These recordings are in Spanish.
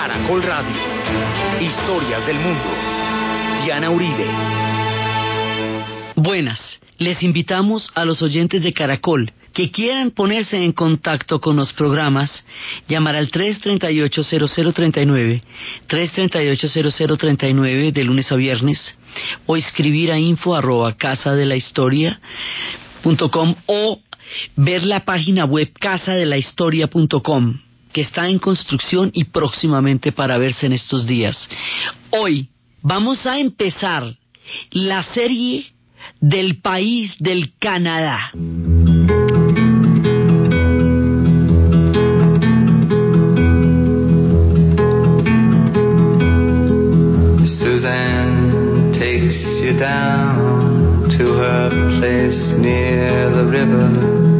Caracol Radio. Historias del mundo. Diana Uribe. Buenas, les invitamos a los oyentes de Caracol que quieran ponerse en contacto con los programas, llamar al 338-0039, 338-0039 de lunes a viernes, o escribir a info arroba casa de la historia o ver la página web casadelahistoria.com que está en construcción y próximamente para verse en estos días. Hoy vamos a empezar la serie del país del Canadá. Suzanne takes you down to her place near the river.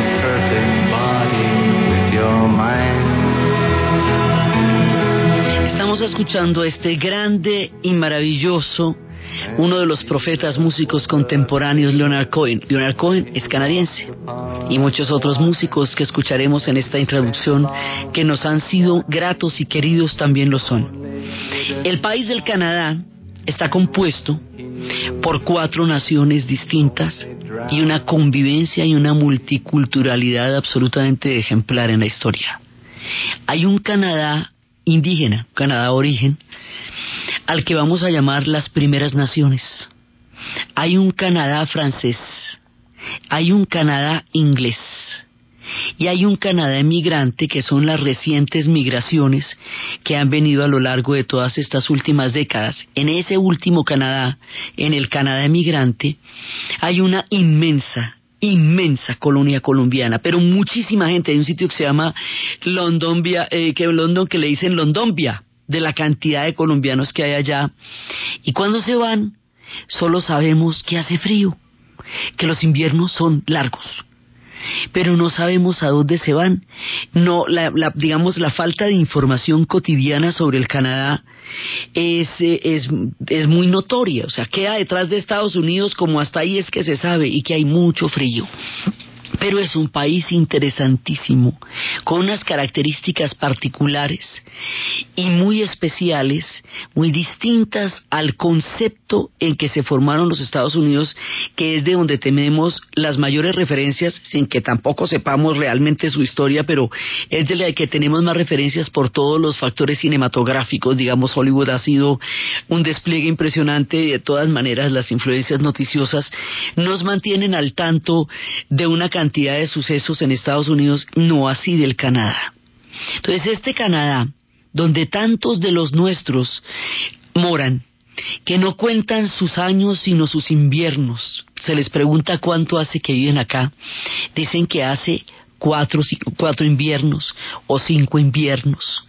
escuchando este grande y maravilloso, uno de los profetas músicos contemporáneos, Leonard Cohen. Leonard Cohen es canadiense y muchos otros músicos que escucharemos en esta introducción que nos han sido gratos y queridos también lo son. El país del Canadá está compuesto por cuatro naciones distintas y una convivencia y una multiculturalidad absolutamente ejemplar en la historia. Hay un Canadá indígena, Canadá origen, al que vamos a llamar las primeras naciones. Hay un Canadá francés, hay un Canadá inglés y hay un Canadá emigrante que son las recientes migraciones que han venido a lo largo de todas estas últimas décadas. En ese último Canadá, en el Canadá emigrante, hay una inmensa inmensa colonia colombiana, pero muchísima gente. Hay un sitio que se llama Londombia, eh, que London que le dicen Londombia, de la cantidad de colombianos que hay allá. Y cuando se van, solo sabemos que hace frío, que los inviernos son largos pero no sabemos a dónde se van. No, la, la, digamos, la falta de información cotidiana sobre el Canadá es, es, es muy notoria. O sea, queda detrás de Estados Unidos como hasta ahí es que se sabe y que hay mucho frío pero es un país interesantísimo, con unas características particulares y muy especiales, muy distintas al concepto en que se formaron los Estados Unidos, que es de donde tenemos las mayores referencias, sin que tampoco sepamos realmente su historia, pero es de la que tenemos más referencias por todos los factores cinematográficos, digamos, Hollywood ha sido un despliegue impresionante y de todas maneras las influencias noticiosas nos mantienen al tanto de una cantidad de sucesos en Estados Unidos, no así del Canadá. Entonces, este Canadá, donde tantos de los nuestros moran, que no cuentan sus años sino sus inviernos, se les pregunta cuánto hace que viven acá, dicen que hace cuatro, cuatro inviernos o cinco inviernos,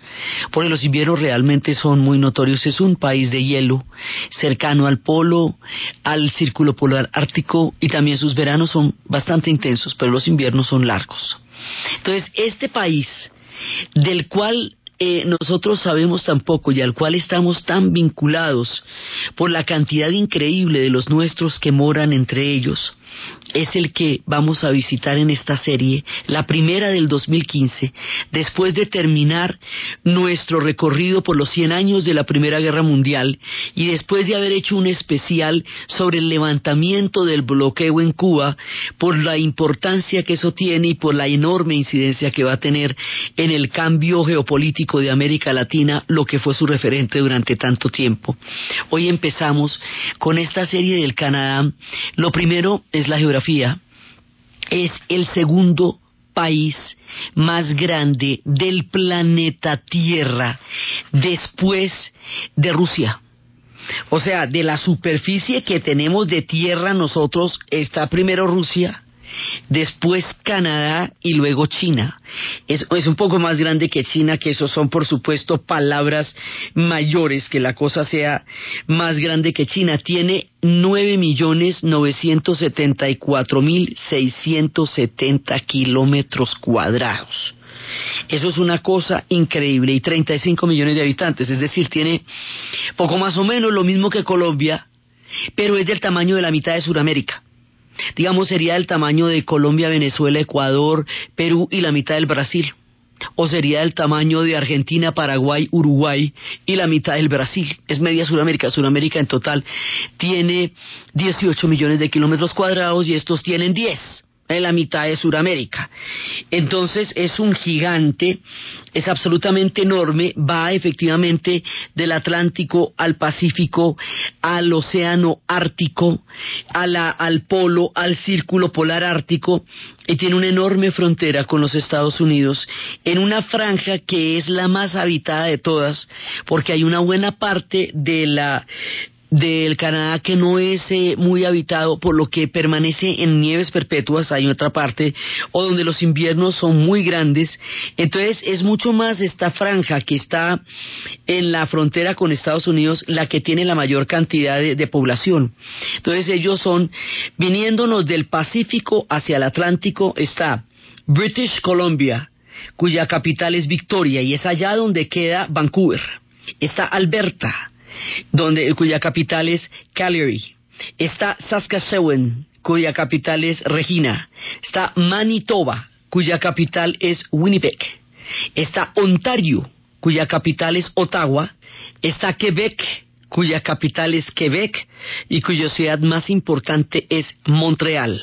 porque los inviernos realmente son muy notorios. Es un país de hielo, cercano al polo, al círculo polar ártico y también sus veranos son bastante intensos, pero los inviernos son largos. Entonces, este país del cual eh, nosotros sabemos tan poco y al cual estamos tan vinculados por la cantidad increíble de los nuestros que moran entre ellos, es el que vamos a visitar en esta serie, la primera del 2015, después de terminar nuestro recorrido por los 100 años de la Primera Guerra Mundial y después de haber hecho un especial sobre el levantamiento del bloqueo en Cuba, por la importancia que eso tiene y por la enorme incidencia que va a tener en el cambio geopolítico de América Latina lo que fue su referente durante tanto tiempo. Hoy empezamos con esta serie del Canadá. Lo primero la geografía. Es el segundo país más grande del planeta Tierra después de Rusia. O sea, de la superficie que tenemos de tierra nosotros está primero Rusia, después Canadá y luego China. Es, un poco más grande que China, que eso son por supuesto palabras mayores, que la cosa sea más grande que China. Tiene nueve millones novecientos setenta y cuatro mil seiscientos setenta kilómetros cuadrados. Eso es una cosa increíble y 35 millones de habitantes, es decir, tiene poco más o menos lo mismo que Colombia, pero es del tamaño de la mitad de Sudamérica digamos, sería el tamaño de Colombia, Venezuela, Ecuador, Perú y la mitad del Brasil. O sería el tamaño de Argentina, Paraguay, Uruguay y la mitad del Brasil. Es media Sudamérica. Sudamérica en total tiene 18 millones de kilómetros cuadrados y estos tienen 10 en la mitad de Sudamérica. Entonces es un gigante, es absolutamente enorme, va efectivamente del Atlántico al Pacífico, al Océano Ártico, al Polo, al Círculo Polar Ártico y tiene una enorme frontera con los Estados Unidos en una franja que es la más habitada de todas porque hay una buena parte de la del Canadá que no es eh, muy habitado, por lo que permanece en nieves perpetuas, hay otra parte, o donde los inviernos son muy grandes. Entonces es mucho más esta franja que está en la frontera con Estados Unidos la que tiene la mayor cantidad de, de población. Entonces ellos son, viniéndonos del Pacífico hacia el Atlántico, está British Columbia, cuya capital es Victoria, y es allá donde queda Vancouver. Está Alberta, donde, cuya capital es Calgary. Está Saskatchewan, cuya capital es Regina. Está Manitoba, cuya capital es Winnipeg. Está Ontario, cuya capital es Ottawa. Está Quebec, cuya capital es Quebec y cuya ciudad más importante es Montreal.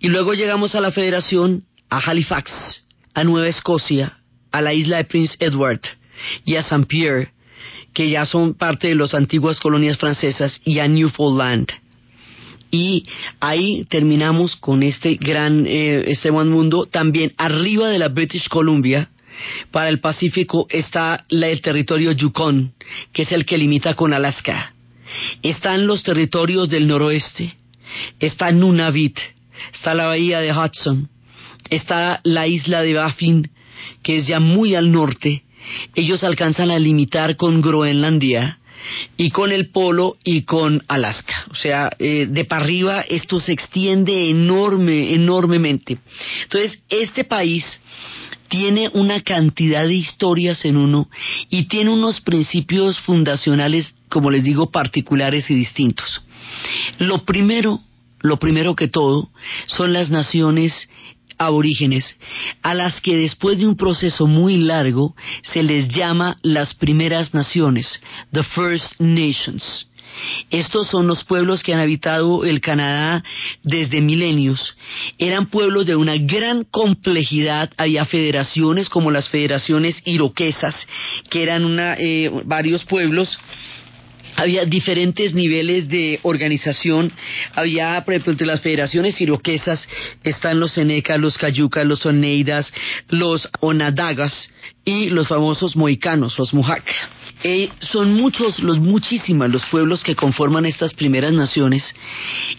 Y luego llegamos a la Federación, a Halifax, a Nueva Escocia, a la isla de Prince Edward y a Saint Pierre, que ya son parte de las antiguas colonias francesas, y a Newfoundland. Y ahí terminamos con este gran, eh, este buen mundo. También arriba de la British Columbia, para el Pacífico, está el territorio Yukon, que es el que limita con Alaska. Están los territorios del noroeste, está Nunavut, está la bahía de Hudson, está la isla de Baffin, que es ya muy al norte, ellos alcanzan a limitar con Groenlandia y con el polo y con Alaska. O sea, eh, de para arriba esto se extiende enorme, enormemente. Entonces, este país tiene una cantidad de historias en uno y tiene unos principios fundacionales, como les digo, particulares y distintos. Lo primero, lo primero que todo, son las naciones aborígenes, a las que después de un proceso muy largo se les llama las primeras naciones, the First Nations. Estos son los pueblos que han habitado el Canadá desde milenios. Eran pueblos de una gran complejidad. Había federaciones como las federaciones iroquesas, que eran una, eh, varios pueblos había diferentes niveles de organización. Había, por ejemplo, entre las federaciones iroquesas están los Senecas, los Cayucas, los Oneidas, los Onadagas y los famosos moicanos, los Mohawk. Eh, son muchos, los muchísimas los pueblos que conforman estas primeras naciones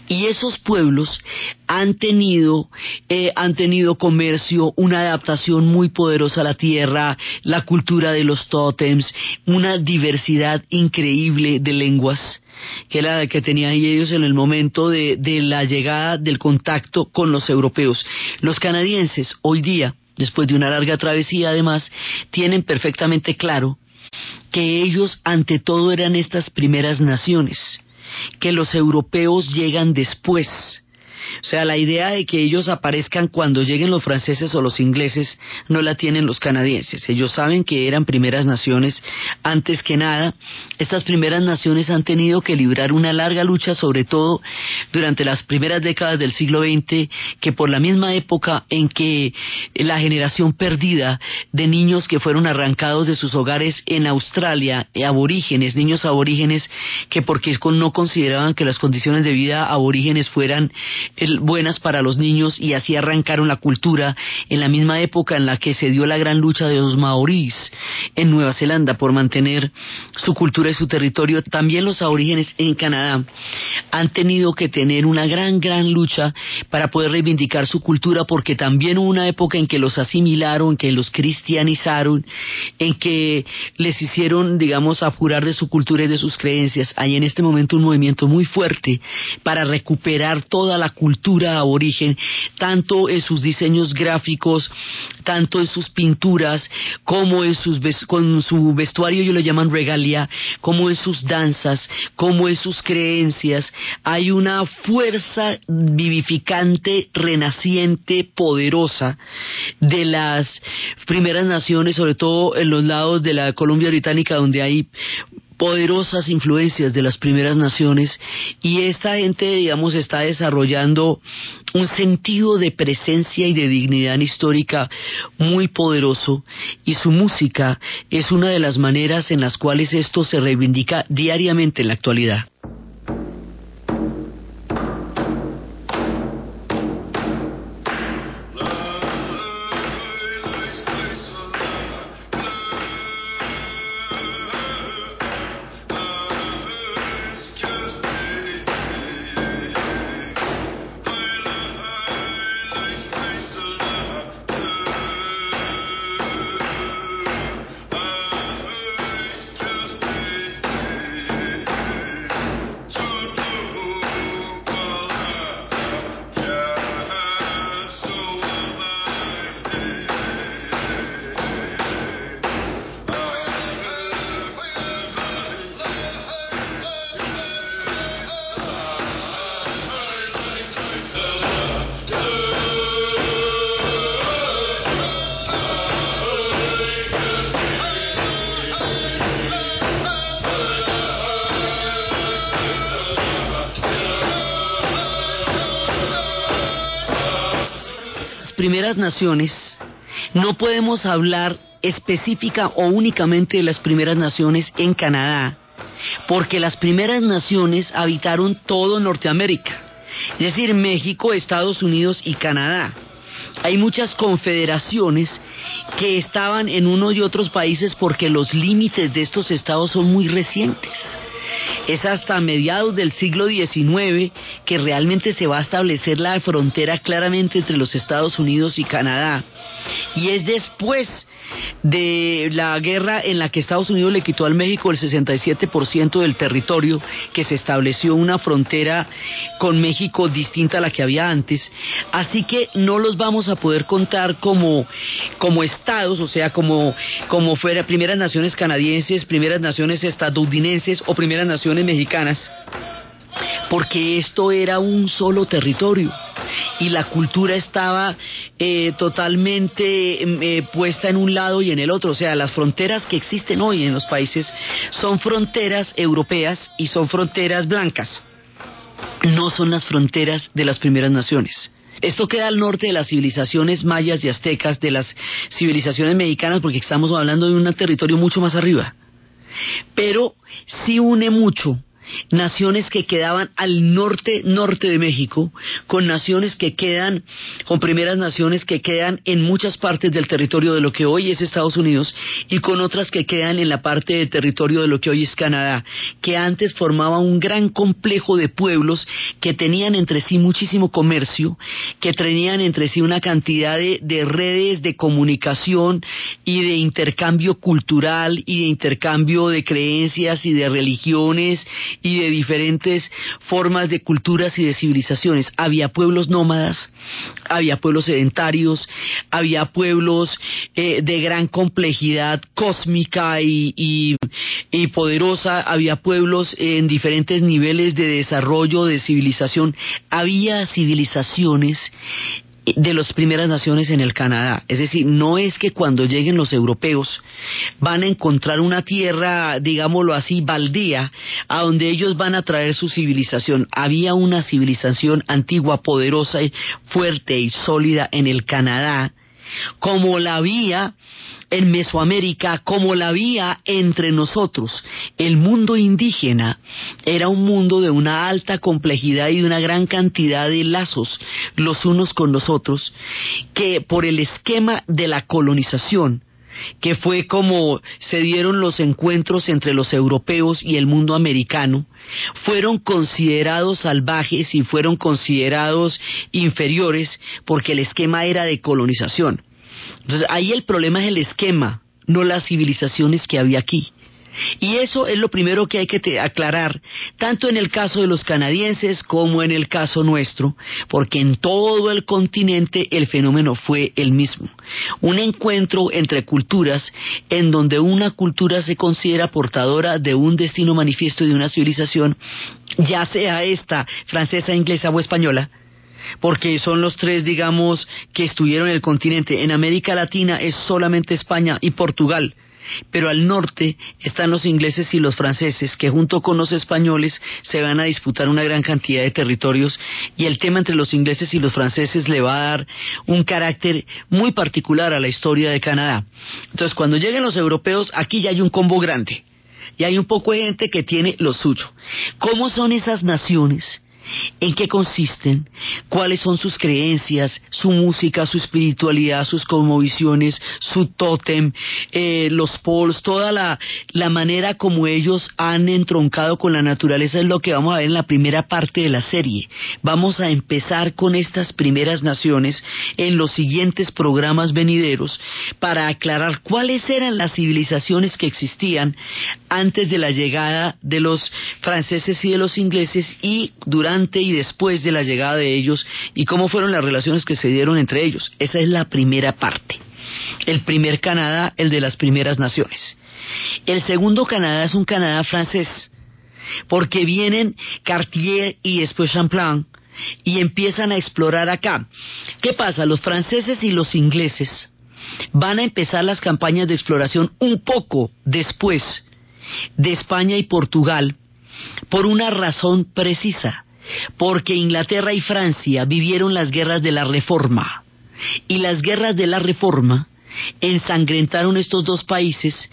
y esos pueblos han tenido, eh, han tenido comercio, una adaptación muy poderosa a la tierra, la cultura de los tótems, una diversidad increíble de lenguas que era la que tenían ellos en el momento de, de la llegada del contacto con los europeos. Los canadienses hoy día después de una larga travesía además, tienen perfectamente claro que ellos ante todo eran estas primeras naciones, que los europeos llegan después, O sea, la idea de que ellos aparezcan cuando lleguen los franceses o los ingleses no la tienen los canadienses. Ellos saben que eran primeras naciones antes que nada. Estas primeras naciones han tenido que librar una larga lucha, sobre todo durante las primeras décadas del siglo XX, que por la misma época en que la generación perdida de niños que fueron arrancados de sus hogares en Australia, eh, aborígenes, niños aborígenes, que porque no consideraban que las condiciones de vida aborígenes fueran buenas para los niños y así arrancaron la cultura en la misma época en la que se dio la gran lucha de los maorís en Nueva Zelanda por mantener su cultura y su territorio. También los aborígenes en Canadá han tenido que tener una gran, gran lucha para poder reivindicar su cultura porque también hubo una época en que los asimilaron, que los cristianizaron, en que les hicieron, digamos, apurar de su cultura y de sus creencias. Hay en este momento un movimiento muy fuerte para recuperar toda la cultura aborigen, tanto en sus diseños gráficos, tanto en sus pinturas, como en sus con su vestuario, ellos lo llaman regalia, como en sus danzas, como en sus creencias. Hay una fuerza vivificante, renaciente, poderosa de las primeras naciones, sobre todo en los lados de la Colombia Británica, donde hay poderosas influencias de las primeras naciones y esta gente, digamos, está desarrollando un sentido de presencia y de dignidad histórica muy poderoso y su música es una de las maneras en las cuales esto se reivindica diariamente en la actualidad. No podemos hablar específica o únicamente de las primeras naciones en Canadá, porque las primeras naciones habitaron todo Norteamérica, es decir, México, Estados Unidos y Canadá. Hay muchas confederaciones que estaban en uno y otros países porque los límites de estos estados son muy recientes. Es hasta mediados del siglo XIX que realmente se va a establecer la frontera claramente entre los Estados Unidos y Canadá. Y es después de la guerra en la que Estados Unidos le quitó al México el 67% del territorio, que se estableció una frontera con México distinta a la que había antes. Así que no los vamos a poder contar como, como estados, o sea, como, como fuera primeras naciones canadienses, primeras naciones estadounidenses o primeras naciones mexicanas, porque esto era un solo territorio y la cultura estaba eh, totalmente em, eh, puesta en un lado y en el otro. O sea, las fronteras que existen hoy en los países son fronteras europeas y son fronteras blancas. No son las fronteras de las primeras naciones. Esto queda al norte de las civilizaciones mayas y aztecas, de las civilizaciones mexicanas, porque estamos hablando de un territorio mucho más arriba. Pero sí une mucho naciones que quedaban al norte, norte de México, con naciones que quedan, con primeras naciones que quedan en muchas partes del territorio de lo que hoy es Estados Unidos y con otras que quedan en la parte del territorio de lo que hoy es Canadá, que antes formaba un gran complejo de pueblos que tenían entre sí muchísimo comercio, que tenían entre sí una cantidad de, de redes de comunicación y de intercambio cultural y de intercambio de creencias y de religiones y de diferentes formas de culturas y de civilizaciones. Había pueblos nómadas, había pueblos sedentarios, había pueblos eh, de gran complejidad cósmica y, y poderosa, había pueblos en diferentes niveles de desarrollo, de civilización, había civilizaciones de las primeras naciones en el Canadá. Es decir, no es que cuando lleguen los europeos van a encontrar una tierra, digámoslo así, baldía, a donde ellos van a traer su civilización. Había una civilización antigua, poderosa, fuerte y sólida en el Canadá, como la había en Mesoamérica como la había entre nosotros. El mundo indígena era un mundo de una alta complejidad y de una gran cantidad de lazos los unos con los otros, que por el esquema de la colonización, que fue como se dieron los encuentros entre los europeos y el mundo americano, fueron considerados salvajes y fueron considerados inferiores porque el esquema era de colonización. Entonces ahí el problema es el esquema, no las civilizaciones que había aquí. Y eso es lo primero que hay que aclarar, tanto en el caso de los canadienses como en el caso nuestro, porque en todo el continente el fenómeno fue el mismo. Un encuentro entre culturas en donde una cultura se considera portadora de un destino manifiesto y de una civilización, ya sea esta francesa, inglesa o española, porque son los tres, digamos, que estuvieron en el continente. En América Latina es solamente España y Portugal. Pero al norte están los ingleses y los franceses, que junto con los españoles se van a disputar una gran cantidad de territorios y el tema entre los ingleses y los franceses le va a dar un carácter muy particular a la historia de Canadá. Entonces, cuando lleguen los europeos, aquí ya hay un combo grande y hay un poco de gente que tiene lo suyo. ¿Cómo son esas naciones? En qué consisten, cuáles son sus creencias, su música, su espiritualidad, sus cosmovisiones, su tótem, eh, los pols, toda la, la manera como ellos han entroncado con la naturaleza es lo que vamos a ver en la primera parte de la serie. Vamos a empezar con estas primeras naciones en los siguientes programas venideros para aclarar cuáles eran las civilizaciones que existían antes de la llegada de los franceses y de los ingleses y durante y después de la llegada de ellos y cómo fueron las relaciones que se dieron entre ellos. Esa es la primera parte. El primer Canadá, el de las primeras naciones. El segundo Canadá es un Canadá francés, porque vienen Cartier y después Champlain y empiezan a explorar acá. ¿Qué pasa? Los franceses y los ingleses van a empezar las campañas de exploración un poco después de España y Portugal por una razón precisa porque Inglaterra y Francia vivieron las guerras de la Reforma. Y las guerras de la Reforma ensangrentaron estos dos países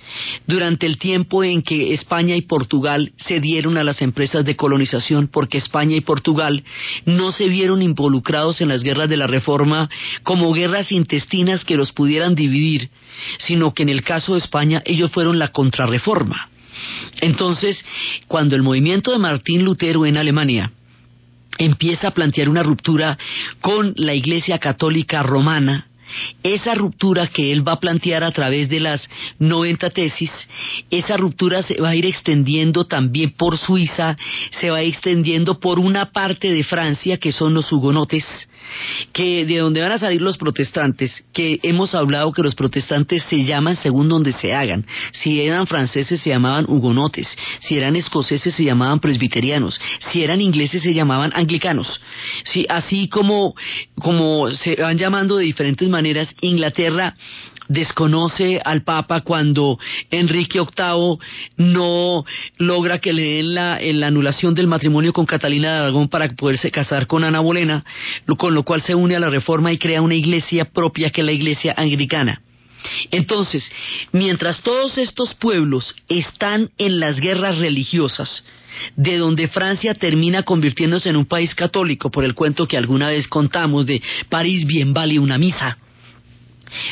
durante el tiempo en que España y Portugal se dieron a las empresas de colonización, porque España y Portugal no se vieron involucrados en las guerras de la Reforma como guerras intestinas que los pudieran dividir, sino que en el caso de España ellos fueron la contrarreforma. Entonces, cuando el movimiento de Martín Lutero en Alemania empieza a plantear una ruptura con la Iglesia Católica Romana, esa ruptura que él va a plantear a través de las 90 tesis, esa ruptura se va a ir extendiendo también por Suiza, se va a extendiendo por una parte de Francia, que son los hugonotes, que de donde van a salir los protestantes, que hemos hablado que los protestantes se llaman según donde se hagan. Si eran franceses se llamaban hugonotes, si eran escoceses se llamaban presbiterianos, si eran ingleses se llamaban anglicanos. así como, como se van llamando de diferentes maneras, Inglaterra desconoce al Papa cuando Enrique VIII no logra que le den la, la, anulación del matrimonio con Catalina de Aragón para poderse casar con Ana Bolena, con lo cual se une a la reforma y crea una iglesia propia que es la iglesia anglicana. Entonces, mientras todos estos pueblos están en las guerras religiosas, de donde Francia termina convirtiéndose en un país católico, por el cuento que alguna vez contamos de París bien vale una misa,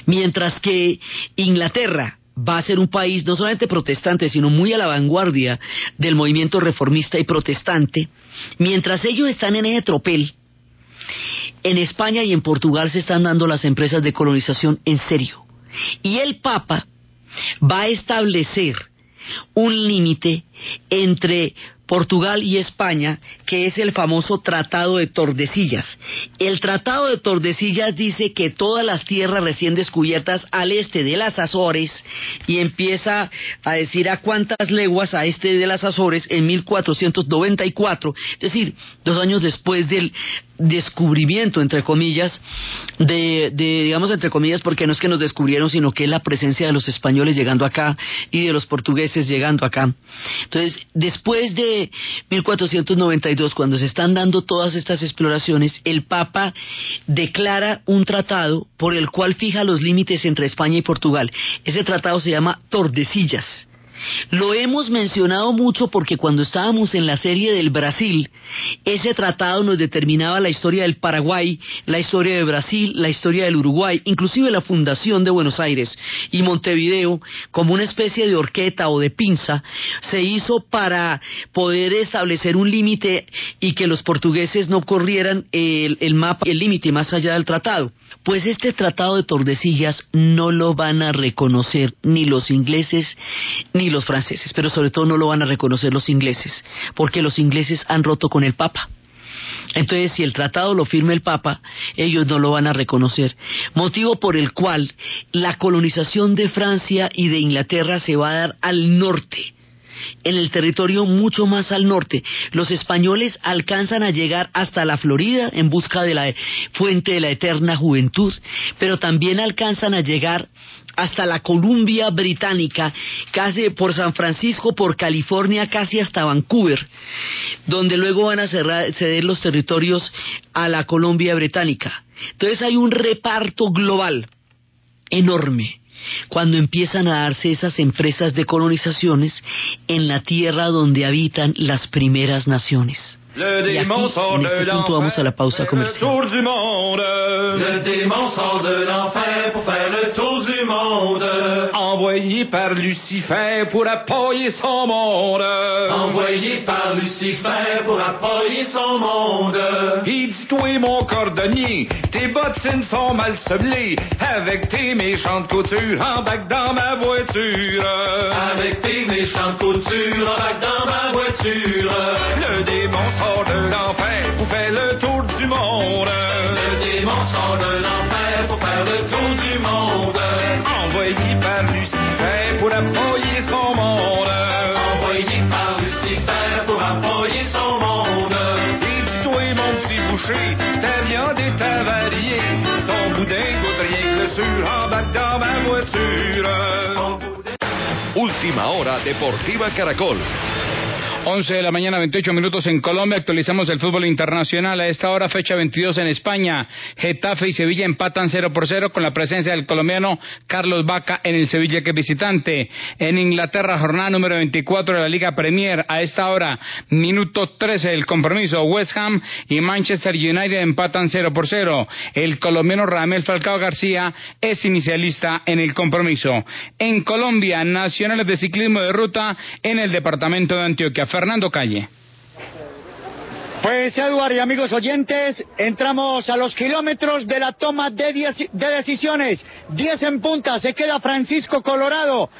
Mientras que Inglaterra va a ser un país no solamente protestante, sino muy a la vanguardia del movimiento reformista y protestante, mientras ellos están en ese tropel, en España y en Portugal se están dando las empresas de colonización en serio. Y el Papa va a establecer un límite entre Portugal y España, que es el famoso Tratado de Tordesillas. El Tratado de Tordesillas dice que todas las tierras recién descubiertas al este de las Azores y empieza a decir a cuántas leguas a este de las Azores en 1494, es decir, dos años después del descubrimiento, entre comillas, de, digamos, entre comillas, porque no es que nos descubrieron, sino que es la presencia de los españoles llegando acá y de los portugueses llegando acá. Entonces, después de 1492, cuando se están dando todas estas exploraciones, el Papa declara un tratado por el cual fija los límites entre España y Portugal. Ese tratado se llama Tordesillas lo hemos mencionado mucho porque cuando estábamos en la serie del Brasil, ese tratado nos determinaba la historia del Paraguay, la historia de Brasil, la historia del Uruguay, inclusive la fundación de Buenos Aires y Montevideo, como una especie de horqueta o de pinza, se hizo para poder establecer un límite y que los portugueses no corrieran el, el mapa, el límite más allá del tratado. Pues este tratado de Tordesillas no lo van a reconocer ni los ingleses ni los franceses, pero sobre todo no lo van a reconocer los ingleses, porque los ingleses han roto con el Papa. Entonces, si el tratado lo firma el Papa, ellos no lo van a reconocer. Motivo por el cual la colonización de Francia y de Inglaterra se va a dar al norte en el territorio mucho más al norte. Los españoles alcanzan a llegar hasta la Florida en busca de la fuente de la eterna juventud, pero también alcanzan a llegar hasta la Columbia Británica, casi por San Francisco, por California, casi hasta Vancouver, donde luego van a ceder los territorios a la Columbia Británica. Entonces hay un reparto global enorme cuando empiezan a darse esas empresas de colonizaciones en la tierra donde habitan las primeras naciones. Le démon sort de l'enfer pour faire le tour du monde. Le démon sort de l'enfer pour faire le tour du monde. Envoyé par Lucifer pour appuyer son monde. Envoyé par Lucifer pour appuyer son monde. Il dit toi mon cordonnier, tes bottines sont mal semblées. Avec tes méchantes coutures, embarque dans ma voiture. Avec tes méchantes coutures, embarque dans ma voiture. Le démon sort de l'enfer pour faire le tour du monde. Pour appuyer son monde. Envoyé par Lucifer pour appuyer son monde. Et dis-toi, mon petit boucher, ta viande est avariée. Ton boudin coûte rien que le sur, embarque dans ma voiture. Última hora Deportiva Caracol. 11 de la mañana, 28 minutos en Colombia. Actualizamos el fútbol internacional. A esta hora, fecha 22 en España. Getafe y Sevilla empatan 0 por 0 con la presencia del colombiano Carlos Vaca en el Sevilla que visitante. En Inglaterra, jornada número 24 de la Liga Premier. A esta hora, minuto 13 del compromiso. West Ham y Manchester United empatan 0 por 0. El colombiano Ramel Falcao García es inicialista en el compromiso. En Colombia, nacionales de ciclismo de ruta en el departamento de Antioquia. Fernando Calle. Pues Eduardo y amigos oyentes, entramos a los kilómetros de la toma de, de decisiones. Diez en punta, se queda Francisco Colorado.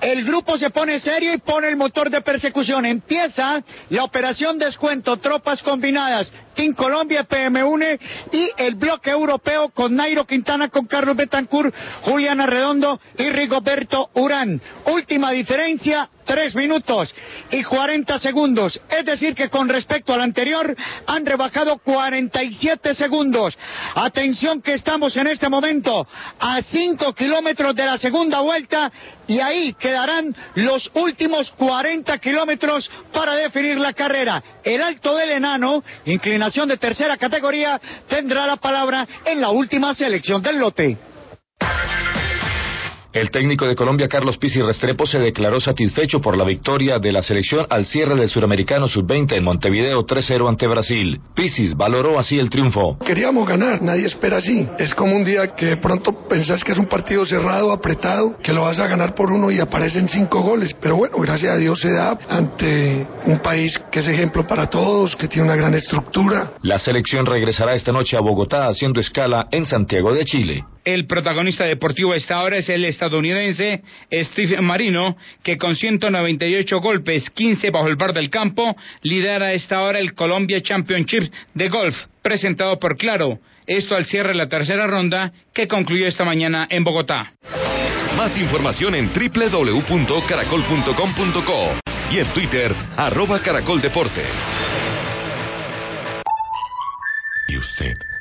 El grupo se pone serio y pone el motor de persecución. Empieza la operación descuento, tropas combinadas, Team Colombia, PM1 y el bloque europeo con Nairo Quintana, con Carlos Betancourt, Juliana Redondo y Rigoberto Urán. Última diferencia, tres minutos y 40 segundos. Es decir, que con respecto al anterior han rebajado 47 segundos. Atención que estamos en este momento a 5 kilómetros de la segunda vuelta y ahí quedarán los últimos 40 kilómetros para definir la carrera. El Alto del Enano, inclinación de tercera categoría, tendrá la palabra en la última selección del lote. El técnico de Colombia, Carlos Pizzi Restrepo, se declaró satisfecho por la victoria de la selección al cierre del Suramericano Sub-20 en Montevideo 3-0 ante Brasil. Pizzi valoró así el triunfo. Queríamos ganar, nadie espera así. Es como un día que de pronto pensás que es un partido cerrado, apretado, que lo vas a ganar por uno y aparecen cinco goles. Pero bueno, gracias a Dios se da ante un país que es ejemplo para todos, que tiene una gran estructura. La selección regresará esta noche a Bogotá haciendo escala en Santiago de Chile. El protagonista deportivo esta hora es el estadounidense Steve Marino, que con 198 golpes, 15 bajo el bar del campo, lidera esta hora el Colombia Championship de golf, presentado por Claro. Esto al cierre de la tercera ronda que concluyó esta mañana en Bogotá. Más información en www.caracol.com.co y en Twitter, arroba. ¿Y usted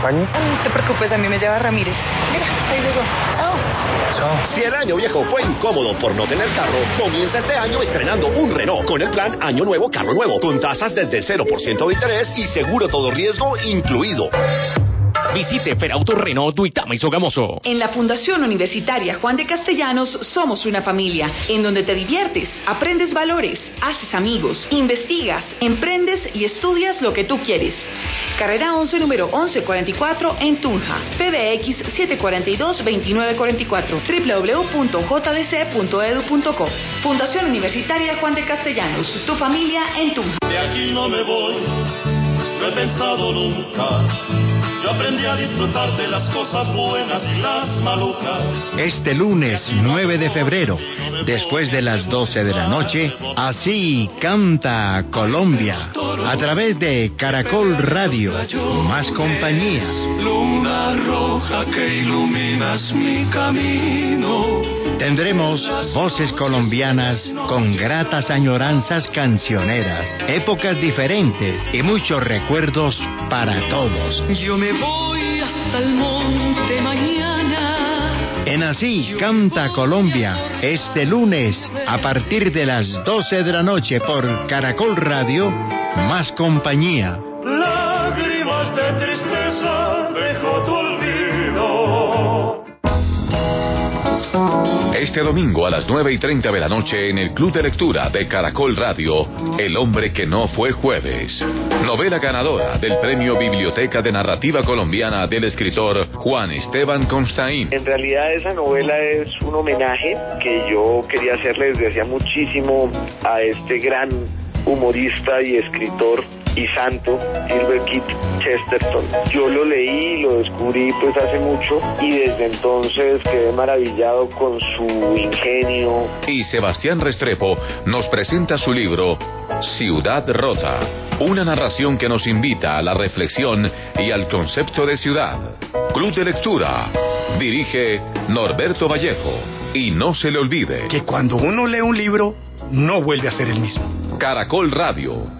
acompañe? No te preocupes, a mí me lleva Ramírez. Mira, ahí llegó. Chao. Chao. Si el año viejo fue incómodo por no tener carro, comienza este año estrenando un Renault con el plan Año Nuevo, Carro Nuevo, con tasas desde 0% de interés y seguro todo riesgo incluido. Visite Ferauto Renault Duitama y Sogamoso. En la Fundación Universitaria Juan de Castellanos somos una familia en donde te diviertes, aprendes valores, haces amigos, investigas, emprendes y estudias lo que tú quieres. Carrera 11, número 1144 en Tunja. PBX 742-2944. www.jdc.edu.co. Fundación Universitaria Juan de Castellanos. Tu familia en Tunja. De aquí no me voy, no he pensado nunca. Yo aprendí a disfrutar de las cosas buenas y las malucas. Este lunes 9 de febrero, después de las 12 de la noche, así canta Colombia a través de Caracol Radio, más compañía. Luna roja que iluminas mi camino. Tendremos voces colombianas con gratas añoranzas cancioneras, épocas diferentes y muchos recuerdos para todos. Yo me voy hasta el monte mañana. En Así Canta Colombia, este lunes a partir de las 12 de la noche por Caracol Radio, más compañía. Lágrimas de tristeza Este domingo a las 9 y 30 de la noche en el Club de Lectura de Caracol Radio, El hombre que no fue jueves. Novela ganadora del Premio Biblioteca de Narrativa Colombiana del escritor Juan Esteban Constaín. En realidad esa novela es un homenaje que yo quería hacerle desde hacía muchísimo a este gran humorista y escritor y santo, Gilbert Keith Chesterton. Yo lo leí y lo descubrí pues hace mucho y desde entonces quedé maravillado con su ingenio. Y Sebastián Restrepo nos presenta su libro Ciudad Rota, una narración que nos invita a la reflexión y al concepto de ciudad. Club de Lectura. Dirige Norberto Vallejo. Y no se le olvide que cuando uno lee un libro, no vuelve a ser el mismo. Caracol Radio.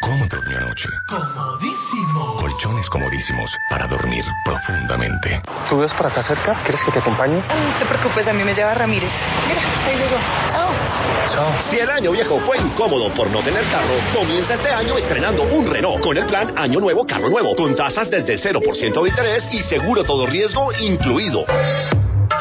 cómo durmió anoche? Comodísimo. Colchones comodísimos para dormir profundamente. ¿Tú ves por acá cerca? ¿Quieres que te acompañe? No te preocupes, a mí me lleva Ramírez. Mira, ahí llegó. Chao. Chao. Si el año viejo fue incómodo por no tener carro, comienza este año estrenando un Renault con el plan Año Nuevo, Carro Nuevo, con tasas desde 0% de interés y seguro todo riesgo incluido.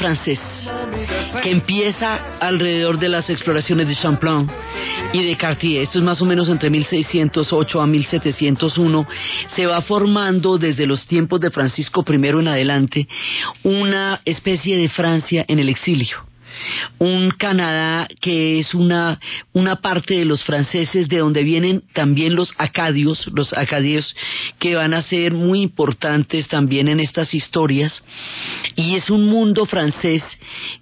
Francés que empieza alrededor de las exploraciones de Champlain y de Cartier. Esto es más o menos entre 1608 a 1701. Se va formando desde los tiempos de Francisco I en adelante una especie de Francia en el exilio un Canadá que es una, una parte de los franceses de donde vienen también los acadios, los acadios que van a ser muy importantes también en estas historias. Y es un mundo francés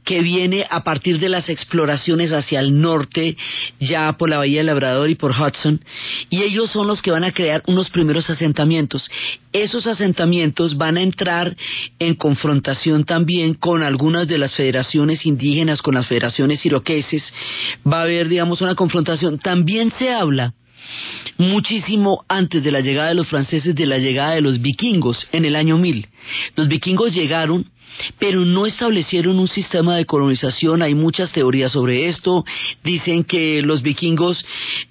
que viene a partir de las exploraciones hacia el norte, ya por la Bahía del Labrador y por Hudson, y ellos son los que van a crear unos primeros asentamientos. Esos asentamientos van a entrar en confrontación también con algunas de las federaciones indígenas, con las federaciones iroqueses, va a haber, digamos, una confrontación. También se habla muchísimo antes de la llegada de los franceses, de la llegada de los vikingos en el año 1000. Los vikingos llegaron pero no establecieron un sistema de colonización. Hay muchas teorías sobre esto. Dicen que los vikingos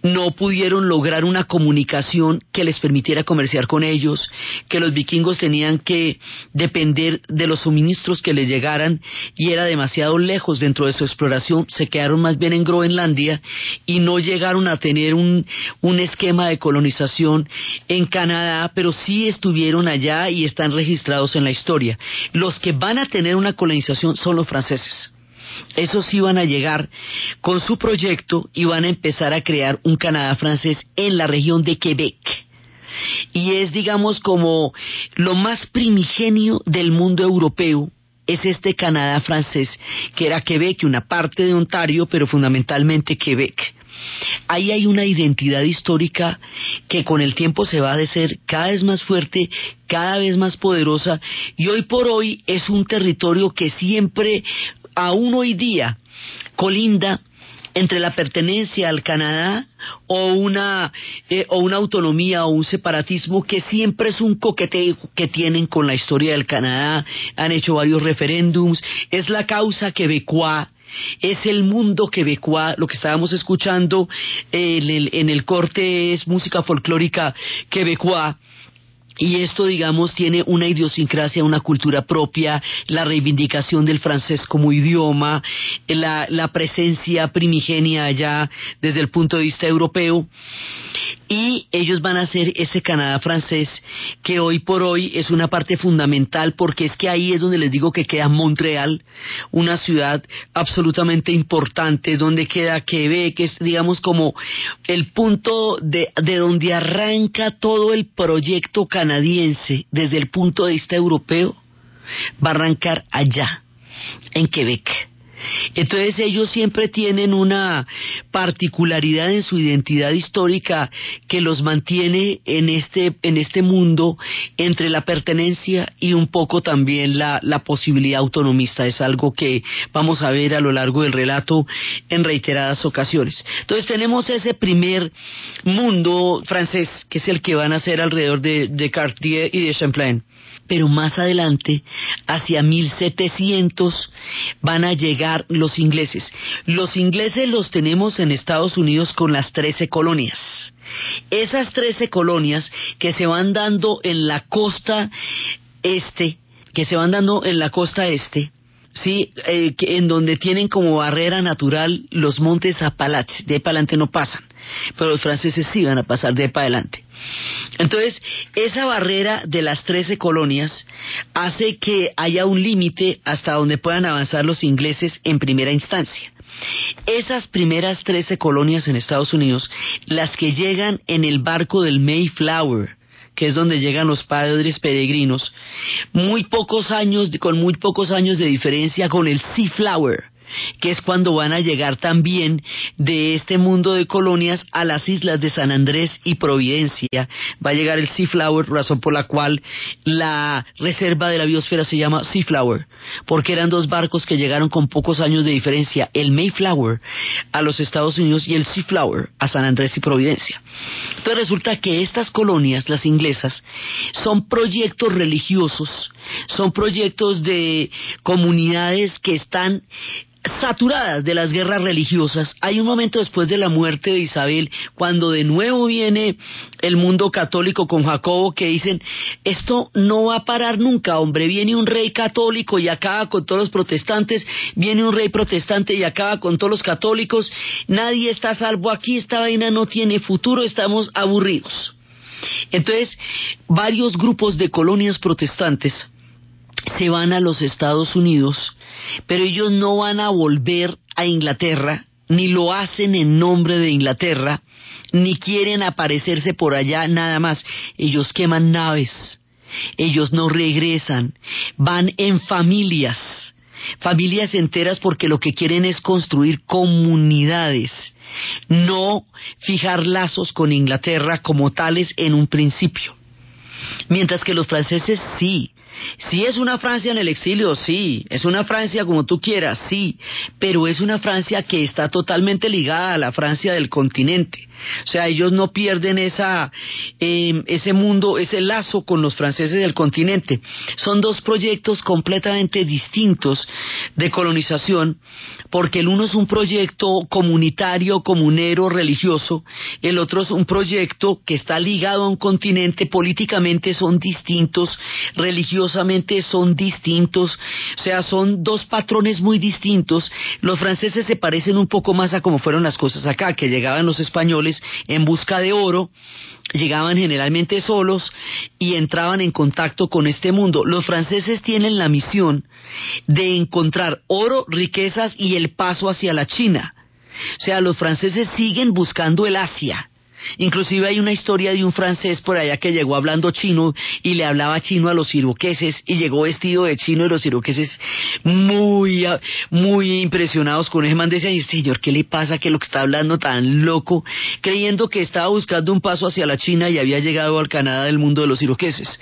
no pudieron lograr una comunicación que les permitiera comerciar con ellos, que los vikingos tenían que depender de los suministros que les llegaran y era demasiado lejos dentro de su exploración. Se quedaron más bien en Groenlandia y no llegaron a tener un, un esquema de colonización en Canadá, pero sí estuvieron allá y están registrados en la historia. Los que van a tener una colonización son los franceses. Esos van a llegar con su proyecto y van a empezar a crear un Canadá francés en la región de Quebec. Y es, digamos, como lo más primigenio del mundo europeo, es este Canadá francés, que era Quebec, una parte de Ontario, pero fundamentalmente Quebec. Ahí hay una identidad histórica que con el tiempo se va a ser cada vez más fuerte, cada vez más poderosa y hoy por hoy es un territorio que siempre, aún hoy día, colinda entre la pertenencia al Canadá o una eh, o una autonomía o un separatismo que siempre es un coqueteo que tienen con la historia del Canadá. Han hecho varios referéndums. Es la causa quebecois es el mundo quebecois, lo que estábamos escuchando en el, corte es música folclórica quebecois, y esto, digamos, tiene una idiosincrasia, una cultura propia, la reivindicación del francés como idioma, la, la, presencia primigenia allá desde el punto de vista europeo. Y ellos van a ser ese Canadá francés que hoy por hoy es una parte fundamental porque es que ahí es donde les digo que queda Montreal, una ciudad absolutamente importante, donde queda Quebec, que es digamos como el punto de, de donde arranca todo el proyecto canadiense canadiense desde el punto de vista europeo va a arrancar allá, en Quebec. Entonces ellos siempre tienen una particularidad en su identidad histórica que los mantiene en este, en este mundo entre la pertenencia y un poco también la, posibilidad autonomista. Es algo que vamos a ver a lo largo del relato en reiteradas ocasiones. Entonces tenemos ese primer mundo francés que es el que van a ser alrededor de, de Cartier y de Champlain pero más adelante, hacia 1700, van a llegar los ingleses. Los ingleses los tenemos en Estados Unidos con las 13 colonias. Esas 13 colonias que se van dando en la costa este, que se van dando en la costa este, sí, eh, que en donde tienen como barrera natural los montes Apalaches, de ahí para adelante no pasan, pero los franceses sí van a pasar de ahí para adelante. Entonces, esa barrera de las 13 colonias hace que haya un límite hasta donde puedan avanzar los ingleses en primera instancia. Esas primeras 13 colonias en Estados Unidos, las que llegan en el barco del Mayflower, que es donde llegan los padres peregrinos, muy pocos años, con muy pocos años de diferencia con el Seaflower, que es cuando van a llegar también de este mundo de colonias a las islas de San Andrés y Providencia. Va a llegar el Seaflower, razón por la cual la reserva de la biosfera se llama Seaflower, porque eran dos barcos que llegaron con pocos años de diferencia, el Mayflower a los Estados Unidos y el Seaflower a San Andrés y Providencia. Entonces resulta que estas colonias, las inglesas, son proyectos religiosos, son proyectos de comunidades que están saturadas de las guerras religiosas. Hay un momento después de la muerte de Isabel, cuando de nuevo viene el mundo católico con Jacobo, que dicen, esto no va a parar nunca, hombre, viene un rey católico y acaba con todos los protestantes, viene un rey protestante y acaba con todos los católicos, nadie está salvo aquí, esta vaina no tiene futuro, estamos aburridos. Entonces, varios grupos de colonias protestantes se van a los Estados Unidos, pero ellos no van a volver a Inglaterra, ni lo hacen en nombre de Inglaterra, ni quieren aparecerse por allá nada más. Ellos queman naves, ellos no regresan, van en familias, familias enteras porque lo que quieren es construir comunidades, no fijar lazos con Inglaterra como tales en un principio. Mientras que los franceses sí, Sí es una Francia en el exilio, sí, es una Francia como tú quieras, sí, pero es una Francia que está totalmente ligada a la Francia del continente. O sea, ellos no pierden esa, eh, ese mundo, ese lazo con los franceses del continente. Son dos proyectos completamente distintos de colonización, porque el uno es un proyecto comunitario, comunero, religioso, el otro es un proyecto que está ligado a un continente, políticamente son distintos, religiosos son distintos, o sea, son dos patrones muy distintos. Los franceses se parecen un poco más a como fueron las cosas acá, que llegaban los españoles en busca de oro, llegaban generalmente solos y entraban en contacto con este mundo. Los franceses tienen la misión de encontrar oro, riquezas y el paso hacia la China. O sea, los franceses siguen buscando el Asia Inclusive hay una historia de un francés por allá que llegó hablando chino y le hablaba chino a los iroqueses y llegó vestido de chino y los iroqueses muy, muy impresionados con ese man decían, señor, ¿qué le pasa que lo que está hablando tan loco? Creyendo que estaba buscando un paso hacia la China y había llegado al Canadá del mundo de los iroqueses.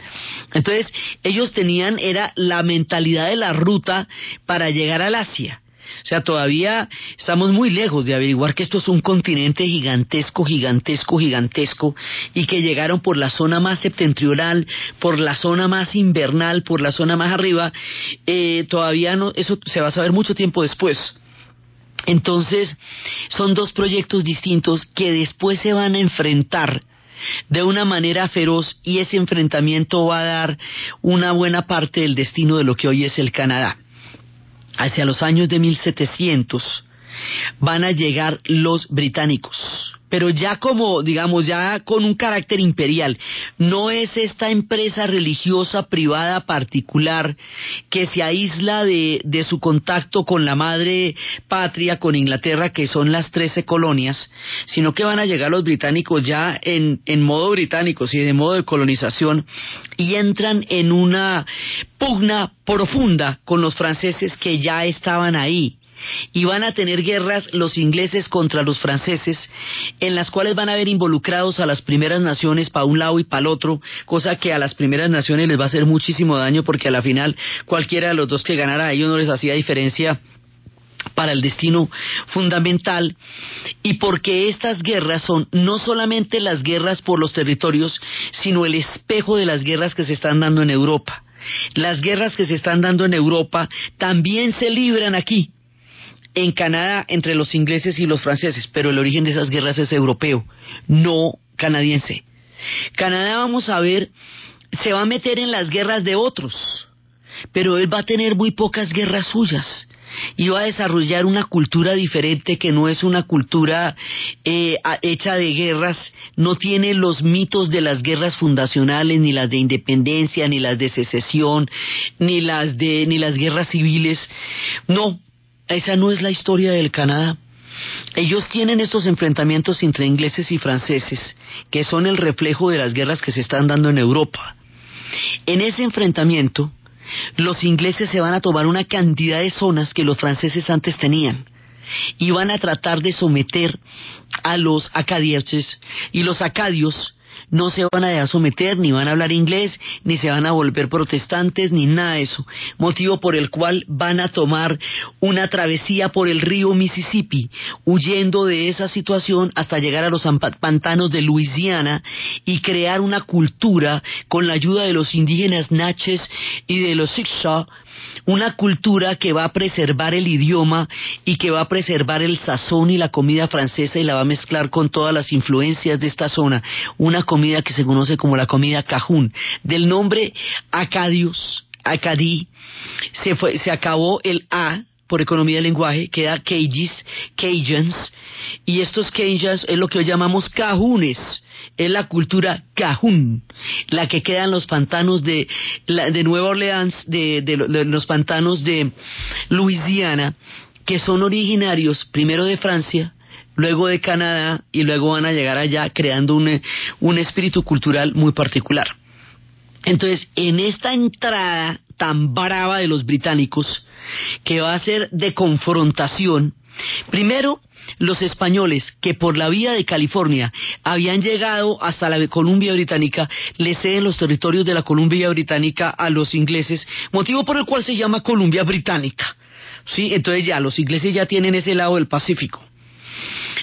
Entonces, ellos tenían, era la mentalidad de la ruta para llegar al Asia. O sea, todavía estamos muy lejos de averiguar que esto es un continente gigantesco, gigantesco, gigantesco, y que llegaron por la zona más septentrional, por la zona más invernal, por la zona más arriba. Eh, todavía no, eso se va a saber mucho tiempo después. Entonces, son dos proyectos distintos que después se van a enfrentar de una manera feroz y ese enfrentamiento va a dar una buena parte del destino de lo que hoy es el Canadá hacia los años de 1700, van a llegar los británicos pero ya como, digamos, ya con un carácter imperial. No es esta empresa religiosa privada particular que se aísla de, de su contacto con la madre patria, con Inglaterra, que son las trece colonias, sino que van a llegar los británicos ya en, en modo británico, y de modo de colonización, y entran en una pugna profunda con los franceses que ya estaban ahí y van a tener guerras los ingleses contra los franceses, en las cuales van a ver involucrados a las primeras naciones para un lado y para el otro, cosa que a las primeras naciones les va a hacer muchísimo daño porque a la final cualquiera de los dos que ganara a ellos no les hacía diferencia para el destino fundamental y porque estas guerras son no solamente las guerras por los territorios, sino el espejo de las guerras que se están dando en Europa. Las guerras que se están dando en Europa también se libran aquí en Canadá entre los ingleses y los franceses, pero el origen de esas guerras es europeo, no canadiense. Canadá, vamos a ver, se va a meter en las guerras de otros, pero él va a tener muy pocas guerras suyas. y va a desarrollar una cultura diferente que no es una cultura eh, hecha de guerras, no tiene los mitos de las guerras fundacionales, ni las de independencia, ni las de secesión, ni las de ni las guerras civiles. No, esa no es la historia del Canadá. Ellos tienen estos enfrentamientos entre ingleses y franceses, que son el reflejo de las guerras que se están dando en Europa. En ese enfrentamiento, los ingleses se van a tomar una cantidad de zonas que los franceses antes tenían y van a tratar de someter a los acadienses y los acadios no se van a someter, ni van a hablar inglés, ni se van a volver protestantes, ni nada de eso. Motivo por el cual van a tomar una travesía por el río Mississippi, huyendo de esa situación hasta llegar a los pantanos de Luisiana y crear una cultura con la ayuda de los indígenas Natchez y de los Sixaw una cultura que va a preservar el idioma y que va a preservar el sazón y la comida francesa y la va a mezclar con todas las influencias de esta zona, una comida que se conoce como la comida cajún, del nombre Acadios, Acadí, se, fue, se acabó el A por economía del lenguaje, queda Cages, Cajuns, y estos Cajuns es lo que hoy llamamos cajunes, es la cultura cajún, la que queda en los pantanos de, de Nueva Orleans, de, los pantanos de Luisiana, que son originarios primero de Francia, luego de Canadá y luego van a llegar allá creando un, un espíritu cultural muy particular. Entonces, en esta entrada tan brava de los británicos, que va a ser de confrontación, primero los españoles que por la vía de California habían llegado hasta la Columbia Británica le ceden los territorios de la Columbia Británica a los ingleses, motivo por el cual se llama Columbia Británica. ¿Sí? Entonces ya los ingleses ya tienen ese lado del Pacífico.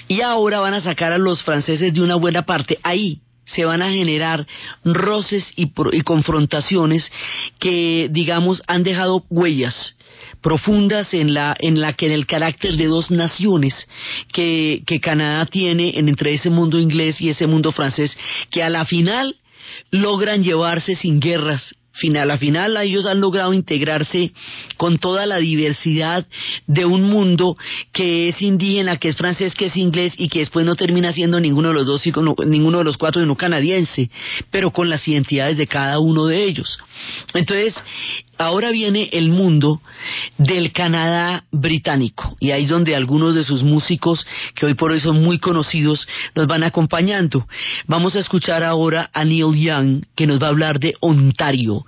Y ahora van a sacar a los franceses de una buena parte. Ahí se van a generar roces y, y confrontaciones que, digamos, han dejado huellas profundas en la, en la que en el carácter de dos naciones que, que Canadá tiene entre ese mundo inglés y ese mundo francés, que a la final logran llevarse sin guerras final a final ellos han logrado integrarse con toda la diversidad de un mundo que es indígena, que es francés, que es inglés y que después no termina siendo ninguno de los dos, ninguno de los cuatro, sino canadiense, pero con las identidades de cada uno de ellos. Entonces, ahora viene el mundo del Canadá británico y ahí es donde algunos de sus músicos que hoy por hoy son muy conocidos nos van acompañando. Vamos a escuchar ahora a Neil Young que nos va a hablar de Ontario.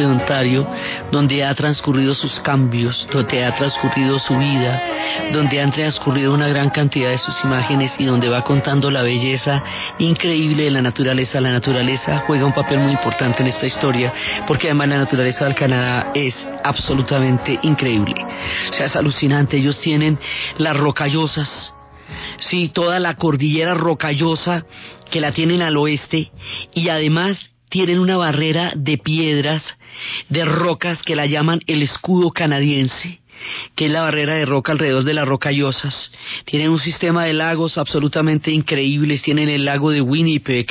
De Ontario donde ha transcurrido sus cambios, donde ha transcurrido su vida, donde han transcurrido una gran cantidad de sus imágenes y donde va contando la belleza increíble de la naturaleza. La naturaleza juega un papel muy importante en esta historia porque además la naturaleza del Canadá es absolutamente increíble. O sea, es alucinante. Ellos tienen las rocallosas sí, toda la cordillera rocallosa que la tienen al oeste y además tienen una barrera de piedras, de rocas que la llaman el escudo canadiense que es la barrera de roca alrededor de las rocallosas. Tienen un sistema de lagos absolutamente increíbles, tienen el lago de Winnipeg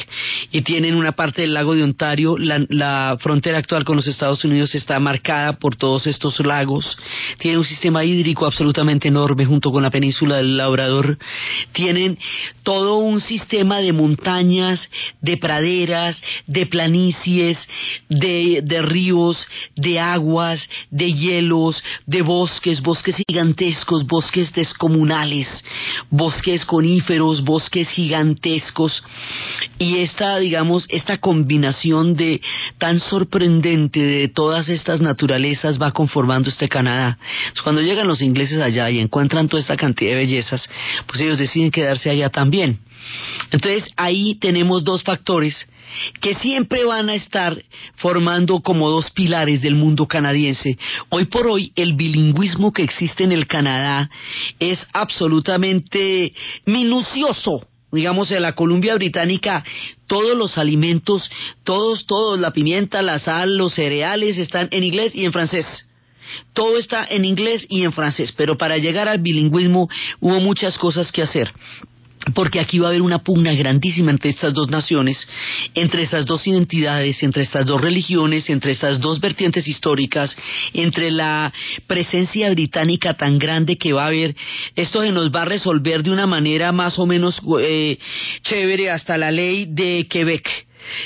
y tienen una parte del lago de Ontario. La, frontera actual con los Estados Unidos está marcada por todos estos lagos. Tienen un sistema hídrico absolutamente enorme junto con la península del Labrador. Tienen todo un sistema de montañas, de praderas, de planicies, de, de ríos, de aguas, de hielos, de bosques bosques, bosques gigantescos, bosques descomunales, bosques coníferos, bosques gigantescos. Y esta, digamos, esta combinación de tan sorprendente de todas estas naturalezas va conformando este Canadá. cuando llegan los ingleses allá y encuentran toda esta cantidad de bellezas, pues ellos deciden quedarse allá también. Entonces ahí tenemos dos factores que siempre van a estar formando como dos pilares del mundo canadiense. Hoy por hoy el bilingüismo que existe en el Canadá es absolutamente minucioso digamos en la Columbia Británica, todos los alimentos, todos, todos, la pimienta, la sal, los cereales están en inglés y en francés. Todo está en inglés y en francés, pero para llegar al bilingüismo hubo muchas cosas que hacer porque aquí va a haber una pugna grandísima entre estas dos naciones, entre estas dos identidades, entre estas dos religiones, entre estas dos vertientes históricas, entre la presencia británica tan grande que va a haber. Esto se nos va a resolver de una manera más o menos eh, chévere hasta la ley de Quebec,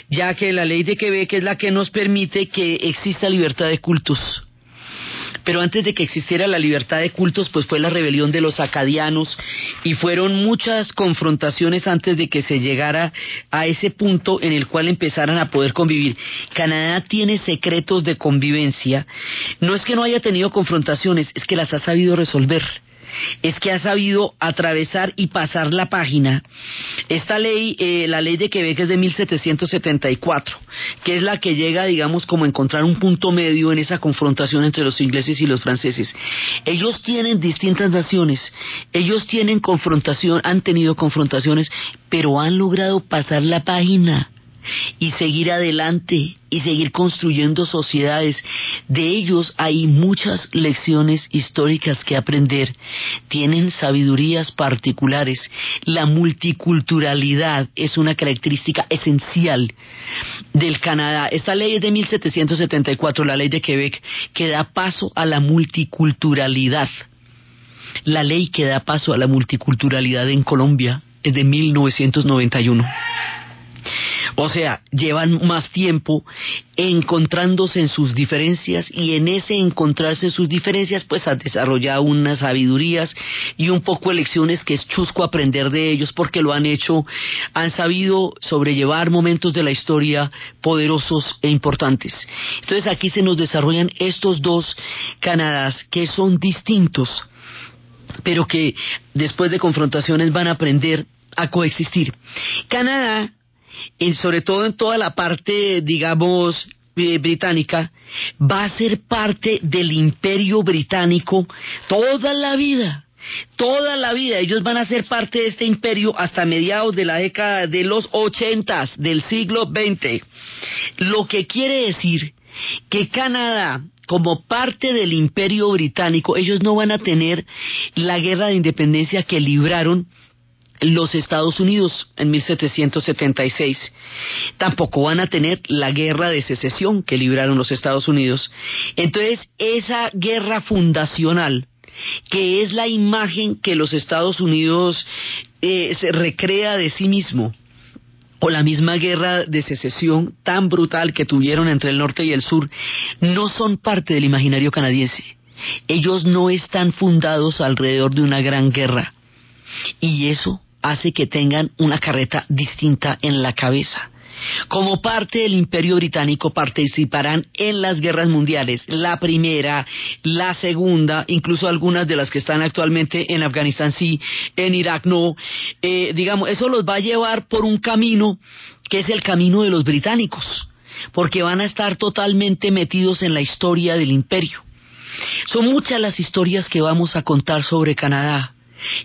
ya que la ley de Quebec es la que nos permite que exista libertad de cultos pero antes de que existiera la libertad de cultos, pues fue la rebelión de los acadianos y fueron muchas confrontaciones antes de que se llegara a ese punto en el cual empezaran a poder convivir. Canadá tiene secretos de convivencia. No es que no haya tenido confrontaciones, es que las ha sabido resolver es que ha sabido atravesar y pasar la página. Esta ley, eh, la ley de Quebec es de 1774, que es la que llega, digamos, como a encontrar un punto medio en esa confrontación entre los ingleses y los franceses. Ellos tienen distintas naciones, ellos tienen confrontación, han tenido confrontaciones, pero han logrado pasar la página y seguir adelante y seguir construyendo sociedades. De ellos hay muchas lecciones históricas que aprender. Tienen sabidurías particulares. La multiculturalidad es una característica esencial del Canadá. Esta ley es de 1774, la ley de Quebec, que da paso a la multiculturalidad. La ley que da paso a la multiculturalidad en Colombia es de 1991. O sea, llevan más tiempo encontrándose en sus diferencias y en ese encontrarse en sus diferencias pues han desarrollado unas sabidurías y un poco lecciones que es chusco aprender de ellos porque lo han hecho, han sabido sobrellevar momentos de la historia poderosos e importantes. Entonces aquí se nos desarrollan estos dos Canadás que son distintos pero que después de confrontaciones van a aprender a coexistir. Canadá y sobre todo en toda la parte, digamos, eh, británica, va a ser parte del imperio británico toda la vida. Toda la vida ellos van a ser parte de este imperio hasta mediados de la década de los ochentas del siglo XX. Lo que quiere decir que Canadá, como parte del imperio británico, ellos no van a tener la guerra de independencia que libraron los Estados Unidos en 1776. Tampoco van a tener la guerra de secesión que libraron los Estados Unidos. Entonces, esa guerra fundacional, que es la imagen que los Estados Unidos eh, se recrea de sí mismo, o la misma guerra de secesión tan brutal que tuvieron entre el norte y el sur, no son parte del imaginario canadiense. Ellos no están fundados alrededor de una gran guerra. Y eso hace que tengan una carreta distinta en la cabeza. Como parte del imperio británico participarán en las guerras mundiales, la primera, la segunda, incluso algunas de las que están actualmente en Afganistán sí, en Irak no. Eh, digamos, eso los va a llevar por un camino que es el camino de los británicos, porque van a estar totalmente metidos en la historia del imperio. Son muchas las historias que vamos a contar sobre Canadá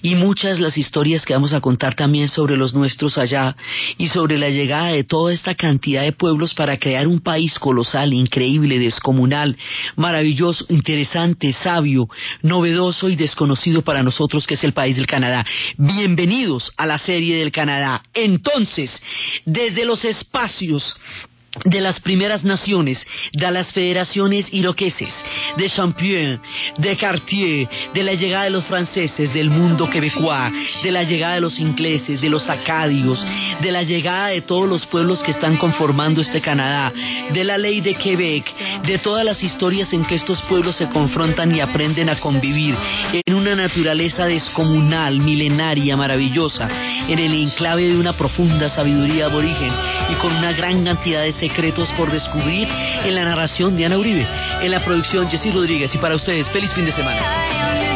y muchas las historias que vamos a contar también sobre los nuestros allá y sobre la llegada de toda esta cantidad de pueblos para crear un país colosal, increíble, descomunal, maravilloso, interesante, sabio, novedoso y desconocido para nosotros que es el país del Canadá. Bienvenidos a la serie del Canadá. Entonces, desde los espacios de las primeras naciones, de las federaciones iroqueses, de Champion, de Cartier, de la llegada de los franceses, del mundo quebecois, de la llegada de los ingleses, de los acadios, de la llegada de todos los pueblos que están conformando este Canadá, de la ley de Quebec, de todas las historias en que estos pueblos se confrontan y aprenden a convivir en una naturaleza descomunal, milenaria, maravillosa, en el enclave de una profunda sabiduría aborigen y con una gran cantidad de secretos por descubrir en la narración de Ana Uribe, en la producción Jessy Rodríguez y para ustedes, feliz fin de semana.